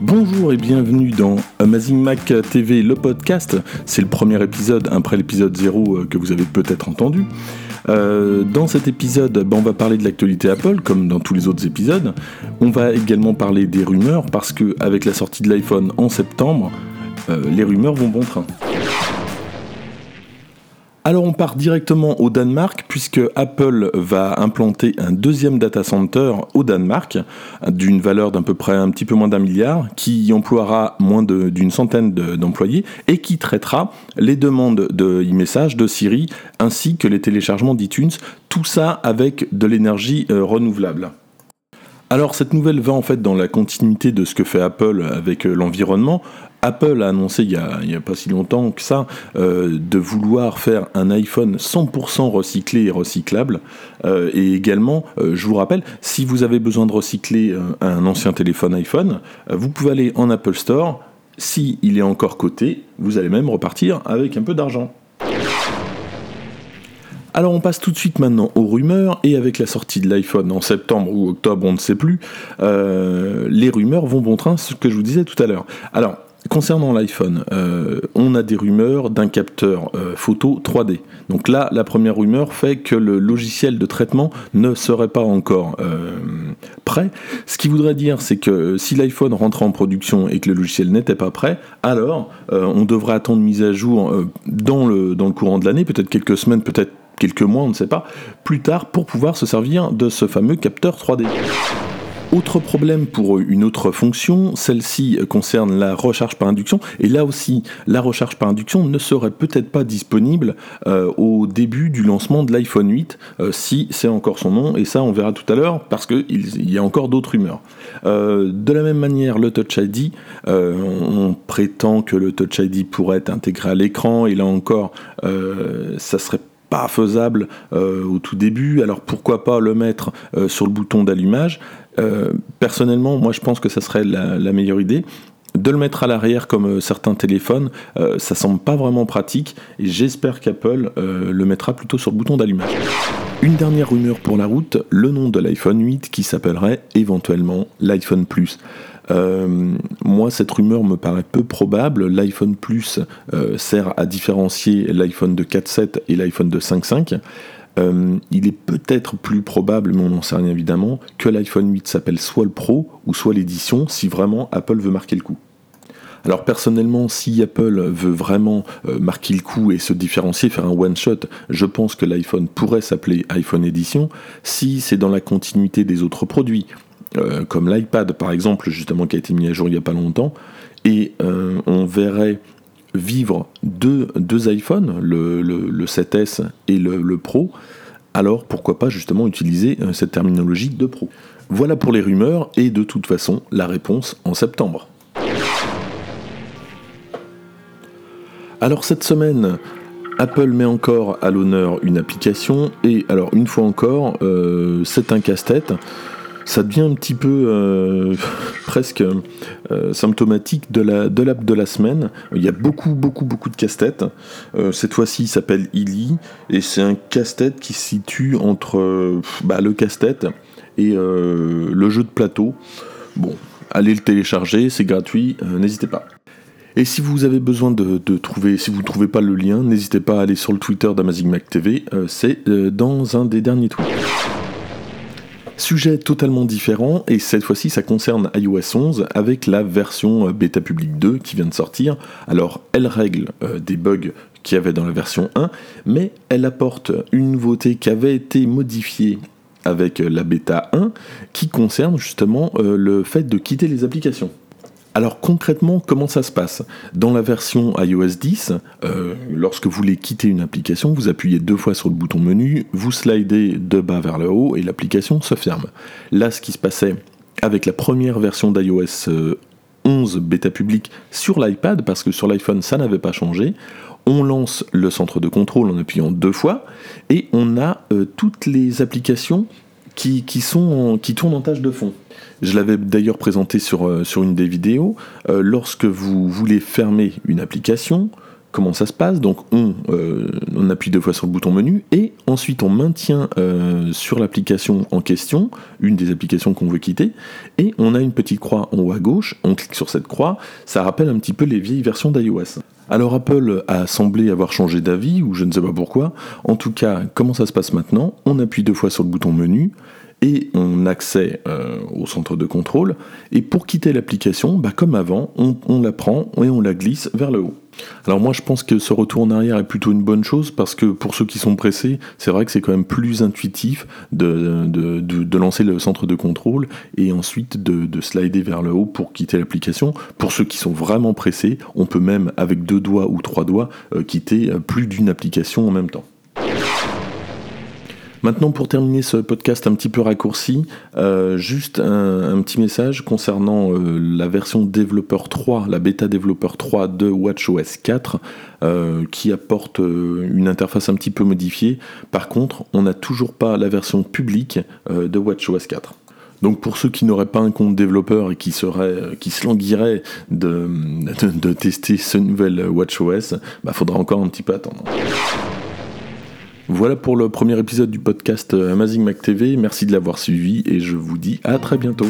Bonjour et bienvenue dans Amazing Mac TV, le podcast. C'est le premier épisode après l'épisode 0 euh, que vous avez peut-être entendu. Euh, dans cet épisode, ben, on va parler de l'actualité Apple, comme dans tous les autres épisodes. On va également parler des rumeurs, parce que avec la sortie de l'iPhone en septembre, euh, les rumeurs vont bon train. Alors on part directement au Danemark puisque Apple va implanter un deuxième data center au Danemark d'une valeur d'à peu près un petit peu moins d'un milliard qui emploiera moins d'une centaine d'employés et qui traitera les demandes de e-message de Siri ainsi que les téléchargements d'iTunes, tout ça avec de l'énergie euh, renouvelable. Alors cette nouvelle va en fait dans la continuité de ce que fait Apple avec euh, l'environnement. Apple a annoncé il n'y a, pas si longtemps que ça euh, de vouloir faire un iPhone 100% recyclé et recyclable. Euh, et également, euh, je vous rappelle, si vous avez besoin de recycler un ancien téléphone iPhone, vous pouvez aller en Apple Store. Si est encore coté, vous allez même repartir avec un peu d'argent. Alors on passe tout de suite maintenant aux rumeurs, et avec la sortie de l'iPhone en septembre ou octobre, on ne sait plus, les rumeurs vont bon train, ce que je vous disais tout à l'heure. Alors, Concernant l'iPhone, euh, on a des rumeurs d'un capteur euh, photo 3D. Donc là, la première rumeur fait que le logiciel de traitement ne serait pas encore euh, prêt. Ce qui voudrait dire, c'est que si l'iPhone rentre en production et que le logiciel n'était pas prêt, alors on devrait attendre mise à jour dans le courant de l'année, peut-être quelques semaines, peut-être quelques mois, on ne sait pas, plus tard pour pouvoir se servir de ce fameux capteur 3D. Autre problème pour une autre fonction, celle-ci concerne la recharge par induction, et là aussi, la recharge par induction ne serait peut-être pas disponible euh, au début du lancement de l'iPhone 8, euh, si c'est encore son nom, et ça on verra tout à l'heure, parce qu'il y a encore d'autres rumeurs. Euh, de la même manière, le Touch ID, on prétend que le Touch ID pourrait être intégré à l'écran, et là encore, ça serait pas faisable au tout début, alors pourquoi pas le mettre sur le bouton d'allumage? Euh, personnellement, moi je pense que ça serait la, meilleure idée. De le mettre à l'arrière comme euh, certains téléphones, euh, ça semble pas vraiment pratique et j'espère qu'Apple le mettra plutôt sur le bouton d'allumage. Une dernière rumeur pour la route, le nom de l'iPhone 8 qui s'appellerait éventuellement l'iPhone Plus. moi, cette rumeur me paraît peu probable. L'iPhone Plus sert à différencier l'iPhone de 4.7 et l'iPhone de 5.5. Euh, il est peut-être plus probable, mais on n'en sait rien évidemment, que l'iPhone 8 s'appelle soit le Pro ou soit l'édition, si vraiment Apple veut marquer le coup. Alors personnellement, si Apple veut vraiment euh, marquer le coup et se différencier, faire un one-shot, je pense que l'iPhone pourrait s'appeler iPhone Edition si c'est dans la continuité des autres produits, euh, comme l'iPad par exemple, justement qui a été mis à jour il n'y a pas longtemps, et on verrait vivre deux, deux iPhones, le, 7S et le, Pro, alors pourquoi pas justement utiliser euh, cette terminologie de Pro? Voilà pour les rumeurs et de toute façon la réponse en septembre. Alors cette semaine, Apple met encore à l'honneur une application et alors une fois encore, euh, c'est un casse-tête ça devient un petit peu euh, presque euh, symptomatique de la de l'app de la semaine. Il y a beaucoup beaucoup beaucoup de casse-têtes. Euh, cette fois-ci, il s'appelle Illy et c'est un casse-tête qui se situe entre bah, le casse-tête et le jeu de plateau. Bon, allez le télécharger, c'est gratuit, n'hésitez pas. Et si vous avez besoin de, trouver, si vous ne trouvez pas le lien, n'hésitez pas à aller sur le Twitter d'Amazing Mac TV, c'est dans un des derniers tweets. Sujet totalement différent, et cette fois-ci ça concerne iOS 11 avec la version euh, bêta public 2 qui vient de sortir. Alors elle règle euh, des bugs qu'il y avait dans la version 1, mais elle apporte une nouveauté qui avait été modifiée avec euh, la bêta 1 qui concerne justement le fait de quitter les applications. Alors concrètement, comment ça se passe? Dans la version iOS 10, euh, lorsque vous voulez quitter une application, vous appuyez deux fois sur le bouton menu, vous slidez de bas vers le haut et l'application se ferme. Là, ce qui se passait avec la première version d'iOS 11 euh, bêta public sur l'iPad, parce que sur l'iPhone ça n'avait pas changé, on lance le centre de contrôle en appuyant deux fois et on a euh, toutes les applications qui, sont qui tournent en tâche de fond. Je l'avais d'ailleurs présenté sur, euh, sur une des vidéos. Euh, lorsque vous voulez fermer une application, comment ça se passe? Donc on, euh, on, appuie deux fois sur le bouton menu et ensuite on maintient sur l'application en question, une des applications qu'on veut quitter, et on a une petite croix en haut à gauche, on clique sur cette croix, ça rappelle un petit peu les vieilles versions d'iOS. Alors Apple a semblé avoir changé d'avis, ou je ne sais pas pourquoi. En tout cas, comment ça se passe maintenant? On appuie deux fois sur le bouton menu, et on accède euh, au centre de contrôle. Et pour quitter l'application, bah, comme avant, on, la prend et on la glisse vers le haut. Alors moi je pense que ce retour en arrière est plutôt une bonne chose parce que pour ceux qui sont pressés, c'est vrai que c'est quand même plus intuitif de, lancer le centre de contrôle et ensuite de, slider vers le haut pour quitter l'application. Pour ceux qui sont vraiment pressés, on peut même avec deux doigts ou trois doigts euh, quitter euh, plus d'une application en même temps. Maintenant, pour terminer ce podcast un petit peu raccourci, euh, juste un, petit message concernant euh, la version développeur 3, la bêta développeur 3 de WatchOS 4, euh, qui apporte une interface un petit peu modifiée. Par contre, on n'a toujours pas la version publique de WatchOS 4. Donc pour ceux qui n'auraient pas un compte développeur et qui seraient, qui se languiraient de, de, tester ce nouvel WatchOS, il bah, faudra encore un petit peu attendre. Voilà pour le premier épisode du podcast Amazing Mac TV. Merci de l'avoir suivi et je vous dis à très bientôt.